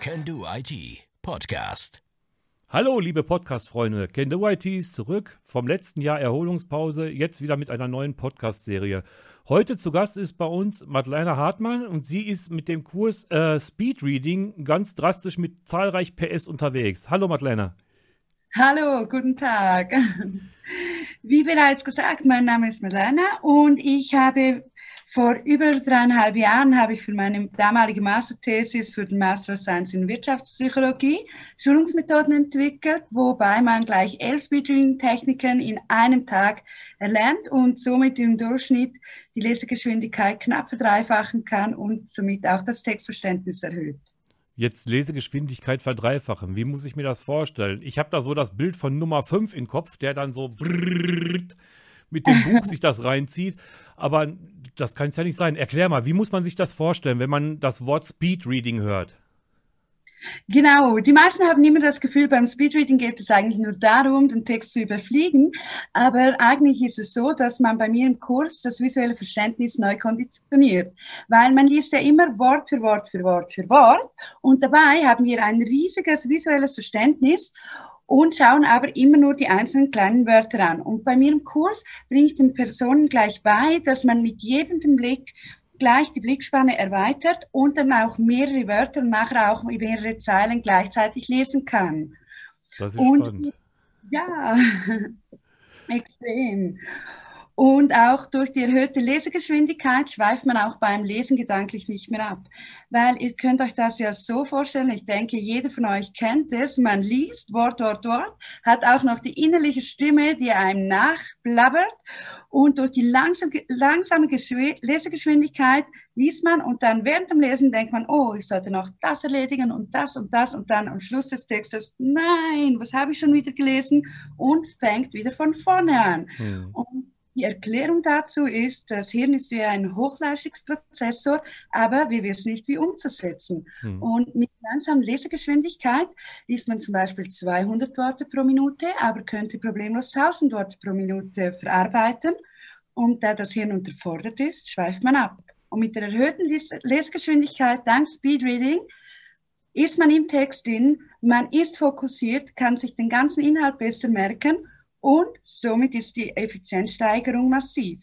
Can Do IT Podcast. Hallo, liebe Podcast-Freunde. Can Do IT ist zurück vom letzten Jahr Erholungspause, jetzt wieder mit einer neuen Podcast-Serie. Heute zu Gast ist bei uns Madeleine Hartmann und sie ist mit dem Kurs äh, Speed Reading ganz drastisch mit zahlreich PS unterwegs. Hallo, Madeleine. Hallo, guten Tag. Wie bereits gesagt, mein Name ist Madeleine und ich habe vor über dreieinhalb Jahren habe ich für meine damalige Masterthesis für den Master of Science in Wirtschaftspsychologie Schulungsmethoden entwickelt, wobei man gleich elf Speedreading-Techniken in einem Tag erlernt und somit im Durchschnitt die Lesegeschwindigkeit knapp verdreifachen kann und somit auch das Textverständnis erhöht. Jetzt Lesegeschwindigkeit verdreifachen. Wie muss ich mir das vorstellen? Ich habe da so das Bild von Nummer 5 im Kopf, der dann so mit dem Buch sich das reinzieht. Aber das kann es ja nicht sein. Erklär mal, wie muss man sich das vorstellen, wenn man das Wort Speedreading hört? Genau, die meisten haben immer das Gefühl, beim Speedreading geht es eigentlich nur darum, den Text zu überfliegen. Aber eigentlich ist es so, dass man bei mir im Kurs das visuelle Verständnis neu konditioniert. Weil man liest ja immer Wort für Wort für Wort für Wort. Und dabei haben wir ein riesiges visuelles Verständnis und schauen aber immer nur die einzelnen kleinen Wörter an. Und bei mir im Kurs bringe ich den Personen gleich bei, dass man mit jedem Blick gleich die Blickspanne erweitert und dann auch mehrere Wörter und nachher auch mehrere Zeilen gleichzeitig lesen kann. Das ist und, spannend. Ja, extrem. Und auch durch die erhöhte Lesegeschwindigkeit schweift man auch beim Lesen gedanklich nicht mehr ab. Weil ihr könnt euch das ja so vorstellen, ich denke, jeder von euch kennt es, man liest Wort, Wort, Wort, hat auch noch die innerliche Stimme, die einem nachblabbert und durch die langsam, langsame Lesegeschwindigkeit liest man und dann während dem Lesen denkt man, oh, ich sollte noch das erledigen und das und das und dann am Schluss des Textes, nein, was habe ich schon wieder gelesen und fängt wieder von vorne an. Hm. Und die Erklärung dazu ist, das Hirn ist ja ein Hochleistungsprozessor, aber wir wissen nicht, wie umzusetzen. Hm. Und mit langsamer Lesegeschwindigkeit liest man zum Beispiel 200 Worte pro Minute, aber könnte problemlos 1000 Worte pro Minute verarbeiten. Und da das Hirn unterfordert ist, schweift man ab. Und mit der erhöhten Lesegeschwindigkeit dank Speedreading ist man im Text drin, man ist fokussiert, kann sich den ganzen Inhalt besser merken und somit ist die Effizienzsteigerung massiv.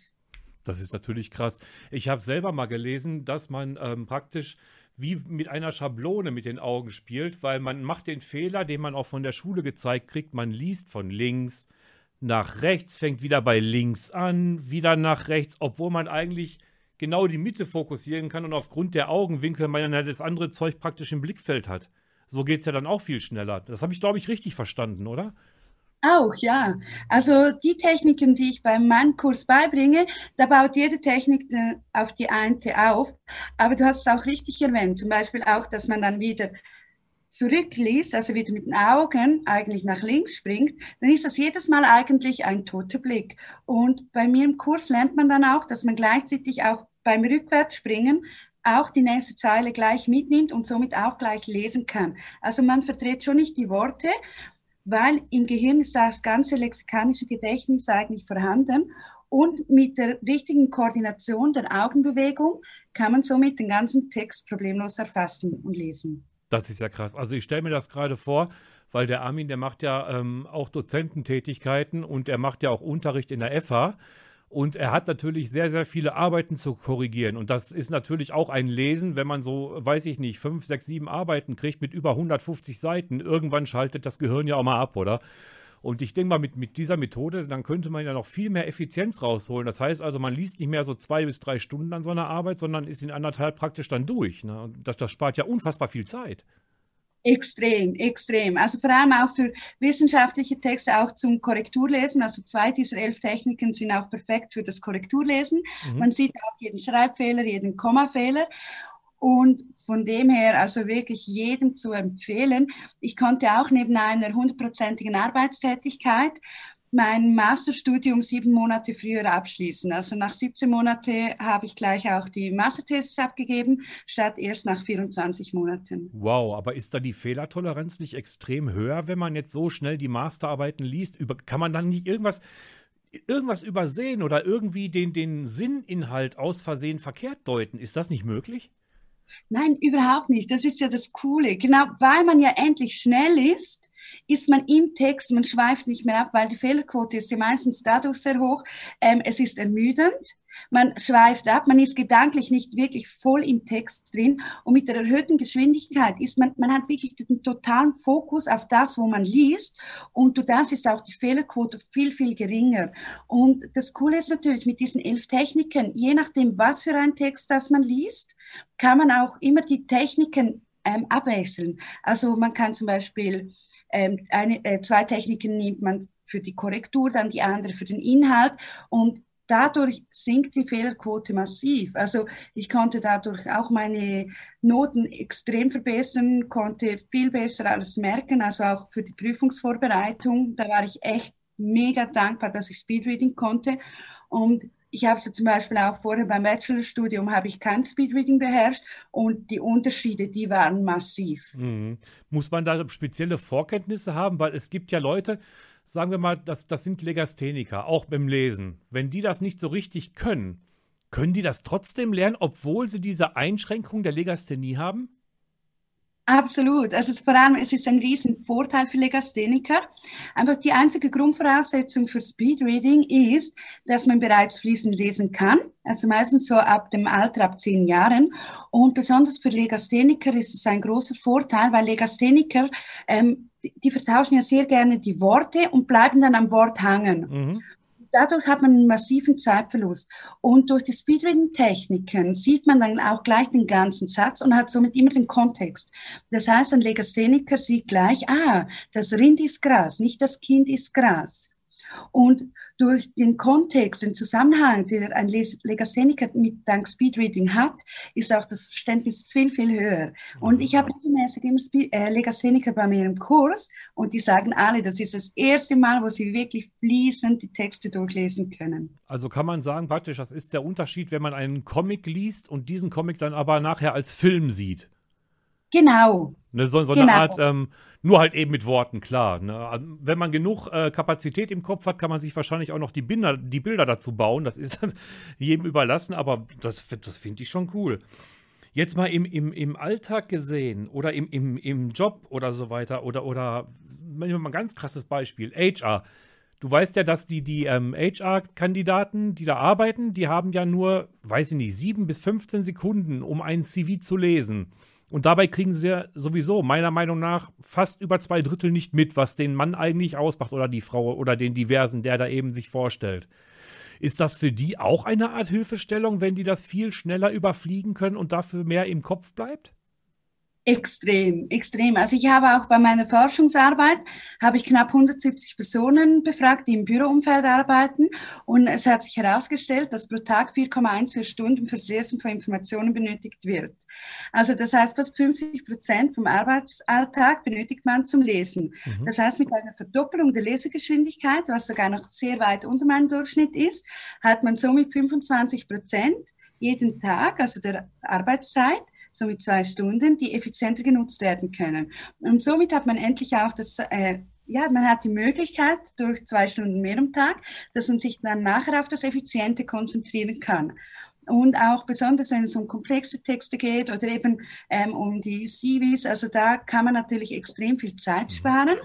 Das ist natürlich krass. Ich habe selber mal gelesen, dass man ähm, praktisch wie mit einer Schablone mit den Augen spielt, weil man macht den Fehler, den man auch von der Schule gezeigt kriegt. Man liest von links nach rechts, fängt wieder bei links an, wieder nach rechts, obwohl man eigentlich genau die Mitte fokussieren kann und aufgrund der Augenwinkel man ja das andere Zeug praktisch im Blickfeld hat. So geht es ja dann auch viel schneller. Das habe ich, glaube ich, richtig verstanden, oder? Auch, ja. Also die Techniken, die ich bei meinem Kurs beibringe, da baut jede Technik äh, auf die eine auf. Aber du hast es auch richtig erwähnt, zum Beispiel auch, dass man dann wieder zurückliest, also wieder mit den Augen eigentlich nach links springt, dann ist das jedes Mal eigentlich ein toter Blick. Und bei mir im Kurs lernt man dann auch, dass man gleichzeitig auch beim Rückwärtsspringen auch die nächste Zeile gleich mitnimmt und somit auch gleich lesen kann. Also man verdreht schon nicht die Worte weil im Gehirn ist das ganze lexikanische Gedächtnis eigentlich vorhanden und mit der richtigen Koordination der Augenbewegung kann man somit den ganzen Text problemlos erfassen und lesen. Das ist ja krass. Also ich stelle mir das gerade vor, weil der Armin, der macht ja ähm, auch Dozententätigkeiten und er macht ja auch Unterricht in der FH. Und er hat natürlich sehr, sehr viele Arbeiten zu korrigieren. Und das ist natürlich auch ein Lesen, wenn man so, weiß ich nicht, fünf, sechs, sieben Arbeiten kriegt mit über 150 Seiten. Irgendwann schaltet das Gehirn ja auch mal ab, oder? Und ich denke mal, mit, mit dieser Methode, dann könnte man ja noch viel mehr Effizienz rausholen. Das heißt also, man liest nicht mehr so zwei bis drei Stunden an so einer Arbeit, sondern ist in anderthalb praktisch dann durch. Ne? Und das, das spart ja unfassbar viel Zeit. Extrem, extrem. Also vor allem auch für wissenschaftliche Texte, auch zum Korrekturlesen. Also zwei dieser elf Techniken sind auch perfekt für das Korrekturlesen. Mhm. Man sieht auch jeden Schreibfehler, jeden Kommafehler. Und von dem her, also wirklich jedem zu empfehlen. Ich konnte auch neben einer hundertprozentigen Arbeitstätigkeit mein Masterstudium sieben Monate früher abschließen. Also nach 17 Monaten habe ich gleich auch die Masterthesis abgegeben, statt erst nach 24 Monaten. Wow, aber ist da die Fehlertoleranz nicht extrem höher, wenn man jetzt so schnell die Masterarbeiten liest? Über, kann man dann nicht irgendwas, irgendwas übersehen oder irgendwie den, den Sinninhalt aus Versehen verkehrt deuten? Ist das nicht möglich? Nein, überhaupt nicht. Das ist ja das Coole. Genau, weil man ja endlich schnell ist, ist man im Text, man schweift nicht mehr ab, weil die Fehlerquote ist ja meistens dadurch sehr hoch. Ähm, es ist ermüdend man schweift ab, man ist gedanklich nicht wirklich voll im Text drin und mit der erhöhten Geschwindigkeit ist man, man hat wirklich den totalen Fokus auf das, wo man liest und durch das ist auch die Fehlerquote viel, viel geringer. Und das Coole ist natürlich mit diesen elf Techniken, je nachdem, was für ein Text das man liest, kann man auch immer die Techniken ähm, abwechseln. Also man kann zum Beispiel ähm, eine, äh, zwei Techniken nimmt man für die Korrektur, dann die andere für den Inhalt und dadurch sinkt die Fehlerquote massiv. Also ich konnte dadurch auch meine Noten extrem verbessern, konnte viel besser alles merken, also auch für die Prüfungsvorbereitung. Da war ich echt mega dankbar, dass ich Speedreading konnte. Und ich habe so zum Beispiel auch vorher beim Bachelorstudium habe ich kein Speedreading beherrscht und die Unterschiede, die waren massiv. Mhm. Muss man da spezielle Vorkenntnisse haben? Weil es gibt ja Leute, sagen wir mal, das, das sind Legastheniker, auch beim Lesen. Wenn die das nicht so richtig können, können die das trotzdem lernen, obwohl sie diese Einschränkung der Legasthenie haben? Absolut. Also vor allem, es ist ein riesen Vorteil für Legastheniker. Einfach die einzige Grundvoraussetzung für Speedreading ist, dass man bereits fließend lesen kann. Also meistens so ab dem Alter, ab zehn Jahren. Und besonders für Legastheniker ist es ein großer Vorteil, weil Legastheniker, ähm, die vertauschen ja sehr gerne die Worte und bleiben dann am Wort hangen. Mhm dadurch hat man einen massiven Zeitverlust. Und durch die Speedreading-Techniken sieht man dann auch gleich den ganzen Satz und hat somit immer den Kontext. Das heißt, ein Legastheniker sieht gleich, ah, das Rind ist Gras, nicht das Kind ist Gras. Und durch den Kontext, den Zusammenhang, den ein Legastheniker mit dank Speedreading hat, ist auch das Verständnis viel, viel höher. Und ich habe regelmäßig immer Spe äh, Legastheniker bei mir im Kurs und die sagen alle, das ist das erste Mal, wo sie wirklich fließend die Texte durchlesen können. Also kann man sagen, praktisch, das ist der Unterschied, wenn man einen Comic liest und diesen Comic dann aber nachher als Film sieht. Genau. Ne, so, so genau. eine Art, ähm, nur halt eben mit Worten, klar. Ne? Wenn man genug äh, Kapazität im Kopf hat, kann man sich wahrscheinlich auch noch die, Binder, die Bilder dazu bauen. Das ist jedem überlassen, aber das, das finde ich schon cool. Jetzt mal im, im, im Alltag gesehen oder im, im, im Job oder so weiter oder, oder mal ein ganz krasses Beispiel, HR. Du weißt ja, dass die, die ähm, HR-Kandidaten, die da arbeiten, die haben ja nur, weiß ich nicht, sieben bis 15 Sekunden, um ein CV zu lesen. Und dabei kriegen sie ja sowieso meiner Meinung nach fast über zwei Drittel nicht mit, was den Mann eigentlich ausmacht oder die Frau oder den Diversen, der da eben sich vorstellt. Ist das für die auch eine Art Hilfestellung, wenn die das viel schneller überfliegen können und dafür mehr im Kopf bleibt? Extrem, extrem. Also ich habe auch bei meiner Forschungsarbeit, habe ich knapp 170 Personen befragt, die im Büroumfeld arbeiten. Und es hat sich herausgestellt, dass pro Tag 4,1 Stunden fürs Lesen von Informationen benötigt wird. Also das heißt, fast 50 Prozent vom Arbeitsalltag benötigt man zum Lesen. Mhm. Das heißt, mit einer Verdoppelung der Lesegeschwindigkeit, was sogar noch sehr weit unter meinem Durchschnitt ist, hat man somit 25 Prozent jeden Tag, also der Arbeitszeit, somit zwei Stunden, die effizienter genutzt werden können. Und somit hat man endlich auch das, äh, ja, man hat die Möglichkeit durch zwei Stunden mehr am Tag, dass man sich dann nachher auf das Effiziente konzentrieren kann. Und auch besonders, wenn es um komplexe Texte geht oder eben ähm, um die CVs, also da kann man natürlich extrem viel Zeit sparen.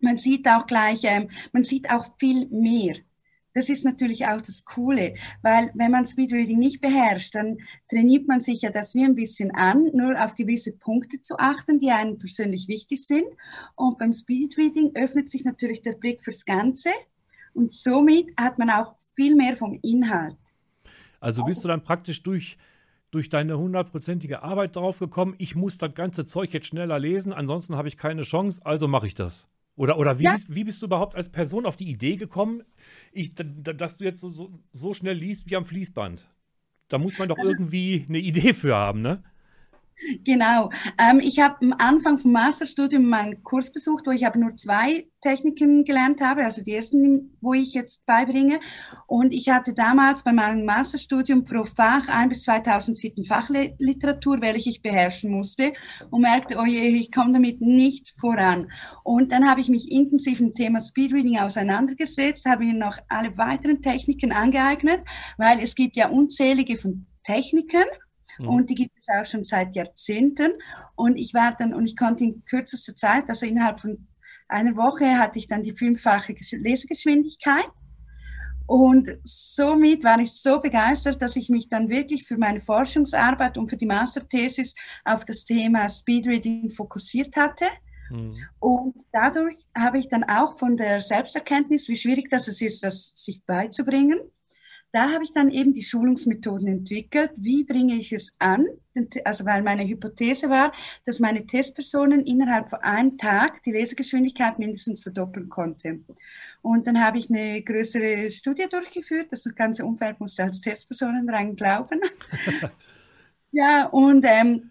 Man sieht auch gleich, ähm, man sieht auch viel mehr das ist natürlich auch das Coole, weil wenn man Speedreading nicht beherrscht, dann trainiert man sich ja das wie ein bisschen an, nur auf gewisse Punkte zu achten, die einem persönlich wichtig sind. Und beim Speedreading öffnet sich natürlich der Blick fürs Ganze und somit hat man auch viel mehr vom Inhalt. Also bist du dann praktisch durch, durch deine hundertprozentige Arbeit drauf gekommen, ich muss das ganze Zeug jetzt schneller lesen, ansonsten habe ich keine Chance, also mache ich das. Oder, oder wie, ja. bist, wie bist du überhaupt als Person auf die Idee gekommen, ich, dass du jetzt so, so, so schnell liest wie am Fließband? Da muss man doch also, irgendwie eine Idee für haben, ne? Genau. Ähm, ich habe am Anfang vom Masterstudium meinen Kurs besucht, wo ich aber nur zwei Techniken gelernt habe, also die ersten, wo ich jetzt beibringe. Und ich hatte damals bei meinem Masterstudium pro Fach ein bis 2000 Seiten Fachliteratur, welche ich beherrschen musste und merkte, oh je, ich komme damit nicht voran. Und dann habe ich mich intensiv im Thema Speedreading auseinandergesetzt, habe mir noch alle weiteren Techniken angeeignet, weil es gibt ja unzählige von Techniken Mhm. Und die gibt es auch schon seit Jahrzehnten. Und ich war dann, und ich konnte in kürzester Zeit, also innerhalb von einer Woche, hatte ich dann die fünffache Lesegeschwindigkeit. Und somit war ich so begeistert, dass ich mich dann wirklich für meine Forschungsarbeit und für die Masterthesis auf das Thema Speedreading fokussiert hatte. Mhm. Und dadurch habe ich dann auch von der Selbsterkenntnis, wie schwierig das ist, das sich beizubringen, da habe ich dann eben die Schulungsmethoden entwickelt. Wie bringe ich es an? Also weil meine Hypothese war, dass meine Testpersonen innerhalb von einem Tag die Lesegeschwindigkeit mindestens verdoppeln konnte. Und dann habe ich eine größere Studie durchgeführt. Das ganze Umfeld musste als Testpersonen daran glauben. ja, und ähm,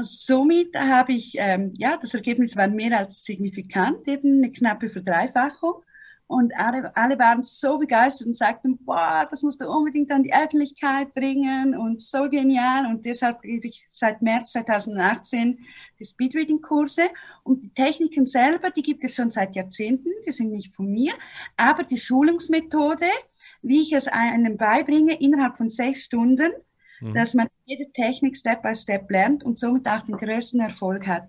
somit habe ich, ähm, ja, das Ergebnis war mehr als signifikant, eben eine knappe Verdreifachung. Und alle, alle waren so begeistert und sagten, boah, das musst du unbedingt an die Öffentlichkeit bringen und so genial. Und deshalb gebe ich seit März 2018 die Speedreading-Kurse. Und die Techniken selber, die gibt es schon seit Jahrzehnten, die sind nicht von mir. Aber die Schulungsmethode, wie ich es einem beibringe, innerhalb von sechs Stunden, mhm. dass man jede Technik Step by Step lernt und somit auch den größten Erfolg hat.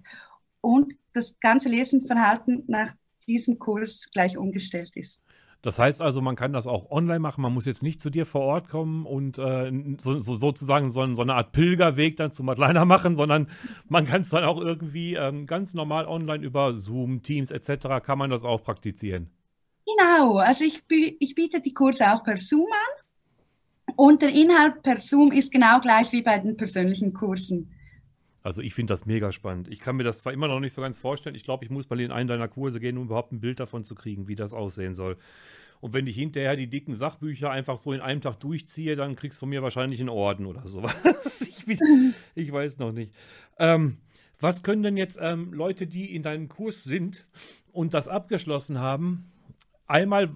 Und das ganze Lesenverhalten nach diesem Kurs gleich umgestellt ist. Das heißt also, man kann das auch online machen. Man muss jetzt nicht zu dir vor Ort kommen und äh, so, so, sozusagen so, so, eine Art Pilgerweg dann zu Madleiner machen, sondern man kann es dann auch irgendwie ähm, ganz normal online über Zoom, Teams etc. kann man das auch praktizieren. Genau, also ich, ich biete die Kurse auch per Zoom an und der Inhalt per Zoom ist genau gleich wie bei den persönlichen Kursen. Also ich finde das mega spannend. Ich kann mir das zwar immer noch nicht so ganz vorstellen. Ich glaube, ich muss mal in einen deiner Kurse gehen, um überhaupt ein Bild davon zu kriegen, wie das aussehen soll. Und wenn ich hinterher die dicken Sachbücher einfach so in einem Tag durchziehe, dann kriegst du von mir wahrscheinlich einen Orden oder sowas. ich, ich, weiß noch nicht. Ähm, was können denn jetzt ähm, Leute, die in deinem Kurs sind und das abgeschlossen haben, einmal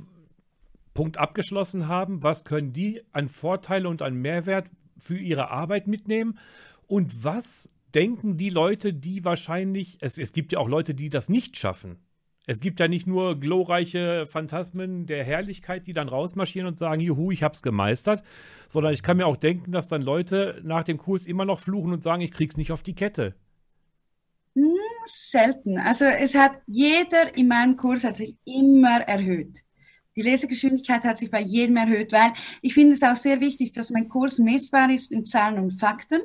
Punkt abgeschlossen haben, was können die an Vorteile und an Mehrwert für ihre Arbeit mitnehmen? Und was denken die Leute, die wahrscheinlich, es, es gibt ja auch Leute, die das nicht schaffen. Es gibt ja nicht nur glorreiche Phantasmen der Herrlichkeit, die dann rausmarschieren und sagen, juhu, ich hab's gemeistert, sondern ich kann mir auch denken, dass dann Leute nach dem Kurs immer noch fluchen und sagen, ich krieg's nicht auf die Kette. Hm, selten. Also es hat jeder in meinem Kurs hat sich immer erhöht. Die Lesegeschwindigkeit hat sich bei jedem erhöht, weil ich finde es auch sehr wichtig, dass mein Kurs messbar ist in Zahlen und Fakten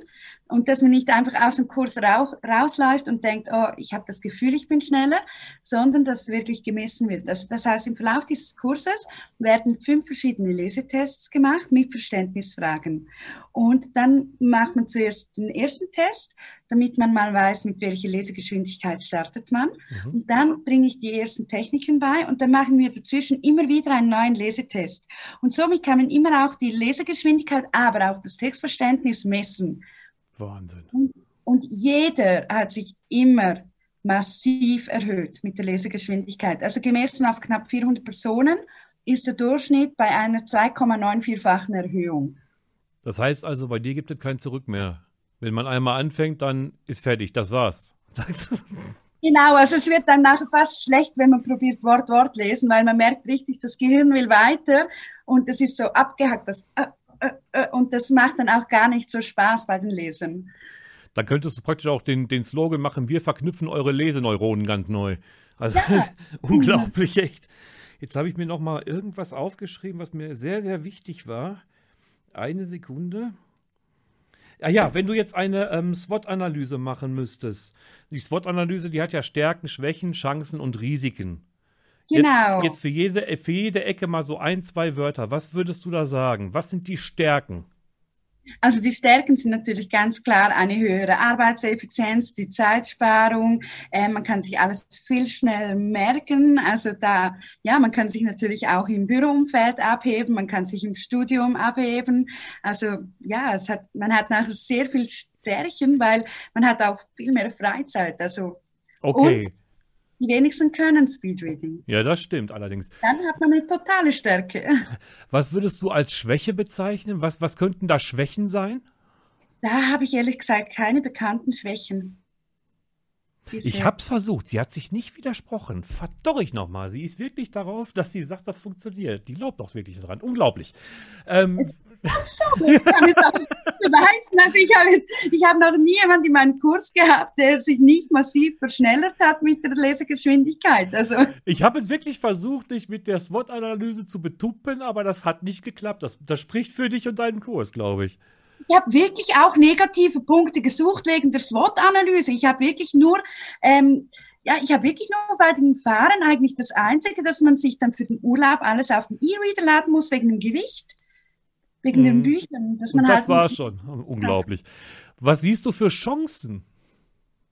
und dass man nicht einfach aus dem Kurs rauch, rausläuft und denkt, oh, ich habe das Gefühl, ich bin schneller, sondern dass es wirklich gemessen wird. Also das heißt, im Verlauf dieses Kurses werden fünf verschiedene Lesetests gemacht mit Verständnisfragen. Und dann macht man zuerst den ersten Test, damit man mal weiß, mit welcher Lesegeschwindigkeit startet man. Mhm. Und dann bringe ich die ersten Techniken bei und dann machen wir dazwischen immer wieder einen neuen Lesetest. Und somit kann man immer auch die Lesegeschwindigkeit, aber auch das Textverständnis messen. Wahnsinn. Und, und jeder hat sich immer massiv erhöht mit der Lesegeschwindigkeit. Also gemessen auf knapp 400 Personen ist der Durchschnitt bei einer 2,94-fachen Erhöhung. Das heißt also, bei dir gibt es kein Zurück mehr. Wenn man einmal anfängt, dann ist fertig, das war's. genau, also es wird dann nachher fast schlecht, wenn man probiert Wort Wort lesen, weil man merkt richtig, das Gehirn will weiter und das ist so abgehackt, das äh, und das macht dann auch gar nicht so Spaß bei den Lesern. Da könntest du praktisch auch den, den Slogan machen, wir verknüpfen eure Leseneuronen ganz neu. Also ja. unglaublich echt. Jetzt habe ich mir noch mal irgendwas aufgeschrieben, was mir sehr, sehr wichtig war. Eine Sekunde. Ja, ja, wenn du jetzt eine ähm, SWOT-Analyse machen müsstest. Die SWOT-Analyse, die hat ja Stärken, Schwächen, Chancen und Risiken. Genau. Jetzt, jetzt, für, jede, für jede Ecke mal so ein, zwei Wörter. Was würdest du da sagen? Was sind die Stärken? Also die Stärken sind natürlich ganz klar eine höhere Arbeitseffizienz, die Zeitsparung. Äh, man kann sich alles viel schneller merken. Also da, ja, man kann sich natürlich auch im Büroumfeld abheben, man kann sich im Studium abheben. Also ja, es hat, man hat nachher sehr viel Stärken, weil man hat auch viel mehr Freizeit. Also okay. Und die wenigsten können Speedreading. Ja, das stimmt allerdings. Dann hat man eine totale Stärke. Was würdest du als Schwäche bezeichnen? Was, was könnten da Schwächen sein? Da habe ich ehrlich gesagt keine bekannten Schwächen. Ich habe es versucht. Sie hat sich nicht widersprochen. Verdorre ich nochmal. Sie ist wirklich darauf, dass sie sagt, das funktioniert. Die glaubt doch wirklich daran. Unglaublich. Ähm, es, Ach so, beweisen, also ich habe, jetzt, ich habe noch nie jemanden in meinem Kurs gehabt, der sich nicht massiv verschnellert hat mit der Lesegeschwindigkeit. Also Ich habe wirklich versucht, dich mit der SWOT-Analyse zu betuppen, aber das hat nicht geklappt. Das, das spricht für dich und deinen Kurs, glaube ich. ich habe wirklich auch negative Punkte gesucht wegen der SWOT-Analyse. Ich habe wirklich nur, ähm, ja, ich habe wirklich nur bei den Fahren eigentlich das Einzige, dass man sich dann für den Urlaub alles auf den E-Reader laden muss wegen dem Gewicht, wegen den Mhm. Büchern. Dass Und man das halt war schon unglaublich. Was siehst du für Chancen,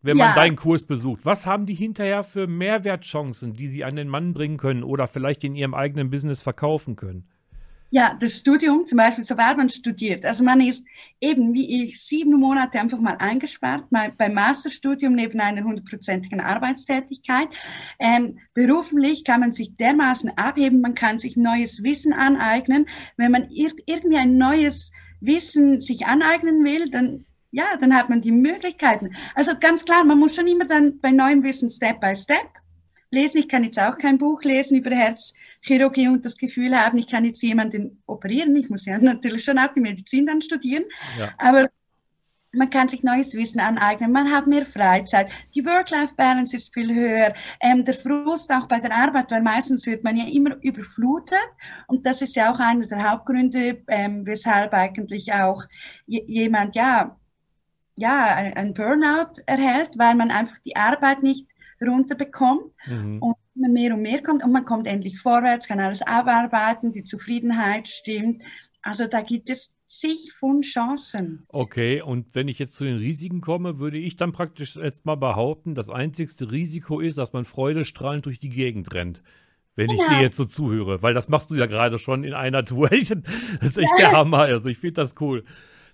wenn Ja. man deinen Kurs besucht? Was haben die hinterher für Mehrwertchancen, die sie an den Mann bringen können oder vielleicht in ihrem eigenen Business verkaufen können? Ja, das Studium zum Beispiel, sobald man studiert. Also man ist eben wie ich sieben Monate einfach mal eingespart beim Masterstudium neben einer hundertprozentigen Arbeitstätigkeit. Ähm, beruflich kann man sich dermaßen abheben, man kann sich neues Wissen aneignen. Wenn man ir irgendwie ein neues Wissen sich aneignen will, dann ja, dann hat man die Möglichkeiten. Also ganz klar, man muss schon immer dann bei neuem Wissen Step by Step lesen. Ich kann jetzt auch kein Buch lesen über Herzchirurgie und das Gefühl haben, ich kann jetzt jemanden operieren. Ich muss ja natürlich schon auch die Medizin dann studieren. Ja. Aber man kann sich neues Wissen aneignen, man hat mehr Freizeit, die Work-Life-Balance ist viel höher, ähm, der Frust auch bei der Arbeit, weil meistens wird man ja immer überflutet und das ist ja auch einer der Hauptgründe, ähm, weshalb eigentlich auch jemand ja ja ein Burnout erhält, weil man einfach die Arbeit nicht runterbekommt Mhm. und immer mehr und mehr kommt und man kommt endlich vorwärts, kann alles abarbeiten, die Zufriedenheit stimmt. Also da gibt es zig von Chancen. Okay, und wenn ich jetzt zu den Risiken komme, würde ich dann praktisch jetzt mal behaupten, das einzigste Risiko ist, dass man freudestrahlend durch die Gegend rennt. Wenn ich Genau. dir jetzt so zuhöre, weil das machst du ja gerade schon in einer Tour. Das ist echt der Hammer. Also ich finde das cool.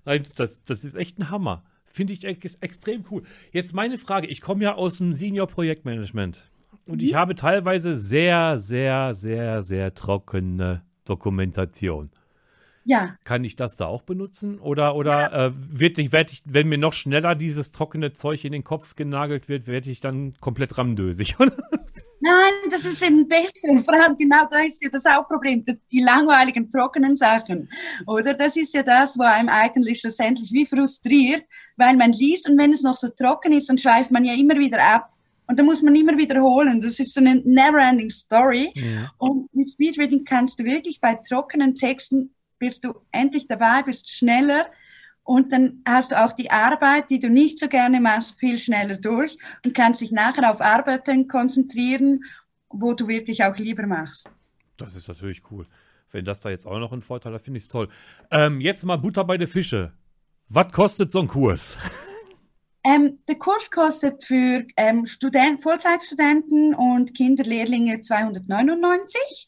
Nein, das, das ist echt ein Hammer. Finde ich ex extrem cool. Jetzt meine Frage, ich komme ja aus dem Senior-Projektmanagement und ich habe teilweise sehr, sehr, sehr, sehr trockene Dokumentation. Ja, Kann ich das da auch benutzen? Oder, oder äh, wird ich, werd ich, wenn mir noch schneller dieses trockene Zeug in den Kopf genagelt wird, werde ich dann komplett ramdösig? nein, das ist eben besser. Vor allem genau da ist ja das Hauptproblem, die- die langweiligen, trockenen Sachen. Oder das ist ja das, wo einem eigentlich schlussendlich wie frustriert, weil man liest und wenn es noch so trocken ist, dann schweift man ja immer wieder ab. Und da muss man immer wiederholen. Das ist so eine never-ending Story. Und mit Speedreading kannst du wirklich bei trockenen Texten bist du endlich dabei, bist schneller und dann hast du auch die Arbeit, die du nicht so gerne machst, viel schneller durch und kannst dich nachher auf Arbeiten konzentrieren, wo du wirklich auch lieber machst. Das ist natürlich cool. Wenn das da jetzt auch noch ein Vorteil hat, finde ich es toll. Ähm, jetzt mal Butter bei der Fische. Was kostet so ein Kurs? Ähm, der Kurs kostet für ähm, Student, Vollzeitstudenten und Kinderlehrlinge 299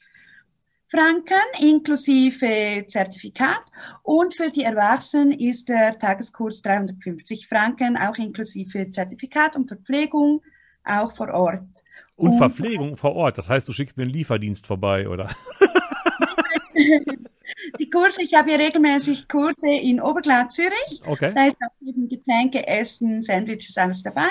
Franken inklusive Zertifikat und für die Erwachsenen ist der Tageskurs 350 Franken, auch inklusive Zertifikat und Verpflegung, auch vor Ort. Und Und- Verpflegung vor Ort. Das heißt, du schickst mir einen Lieferdienst vorbei, oder? Die Kurse, ich habe ja regelmäßig Kurse in Oberglat Zürich. Okay. Da ist auch eben Getränke, Essen, Sandwiches, alles dabei.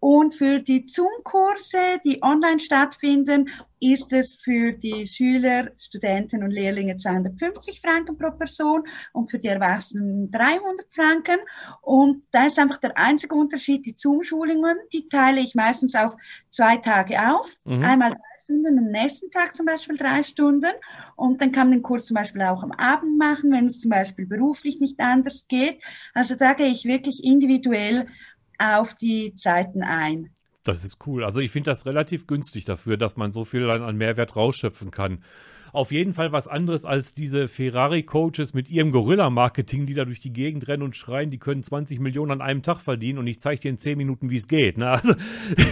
Und für die Zoom-Kurse, die online stattfinden, ist es für die Schüler, Studenten und Lehrlinge 250 Franken pro Person und für die Erwachsenen 300 Franken. Und da ist einfach der einzige Unterschied, die Zoom-Schulungen, die teile ich meistens auf zwei Tage auf. Mhm. Einmal Stunden, am nächsten Tag zum Beispiel drei Stunden. Und dann kann man den Kurs zum Beispiel auch am Abend machen, wenn es zum Beispiel beruflich nicht anders geht. Also da gehe ich wirklich individuell auf die Zeiten ein. Das ist cool. Also ich finde das relativ günstig dafür, dass man so viel an, an Mehrwert rausschöpfen kann. Auf jeden Fall was anderes als diese Ferrari-Coaches mit ihrem Gorilla-Marketing, die da durch die Gegend rennen und schreien, die können 20 Millionen an einem Tag verdienen und ich zeige dir in 10 Minuten, wie es geht. Ne? Also,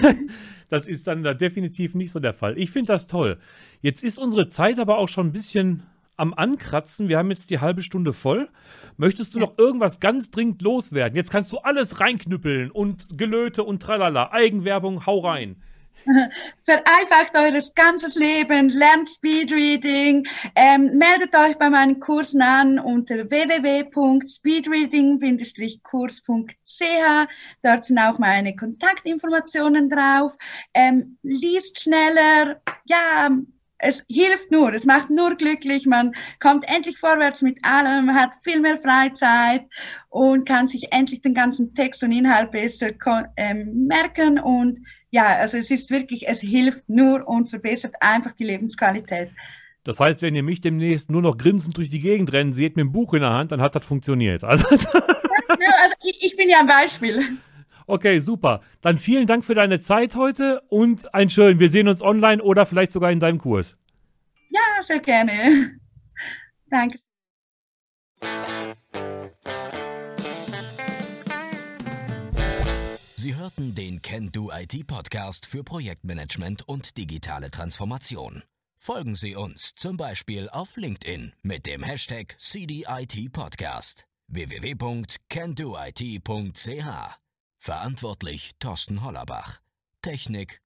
das ist dann da definitiv nicht so der Fall. Ich finde das toll. Jetzt ist unsere Zeit aber auch schon ein bisschen am Ankratzen. Wir haben jetzt die halbe Stunde voll. Möchtest du noch irgendwas ganz dringend loswerden? Jetzt kannst du alles reinknüppeln und Gelöte und tralala. Eigenwerbung, hau rein. Vereinfacht eures ganzes Leben, lernt Speedreading, ähm, meldet euch bei meinen Kursen an unter www.speedreading-kurs.ch. Dort sind auch meine Kontaktinformationen drauf. Ähm, liest schneller, ja, es hilft nur, es macht nur glücklich, man kommt endlich vorwärts mit allem, hat viel mehr Freizeit und kann sich endlich den ganzen Text und Inhalt besser ähm, merken und ja, also es ist wirklich, es hilft nur und verbessert einfach die Lebensqualität. Das heißt, wenn ihr mich demnächst nur noch grinsend durch die Gegend rennen seht mit dem Buch in der Hand, dann hat das funktioniert. Also, also ich, ich bin ja ein Beispiel. Okay, super. Dann vielen Dank für deine Zeit heute und ein schön. Wir sehen uns online oder vielleicht sogar in deinem Kurs. Ja, sehr gerne. Danke. Sie hörten den Can Do IT Podcast für Projektmanagement und digitale Transformation. Folgen Sie uns zum Beispiel auf LinkedIn mit dem Hashtag CDIT Podcast www.candoit.ch Verantwortlich Thorsten Hollerbach. Technik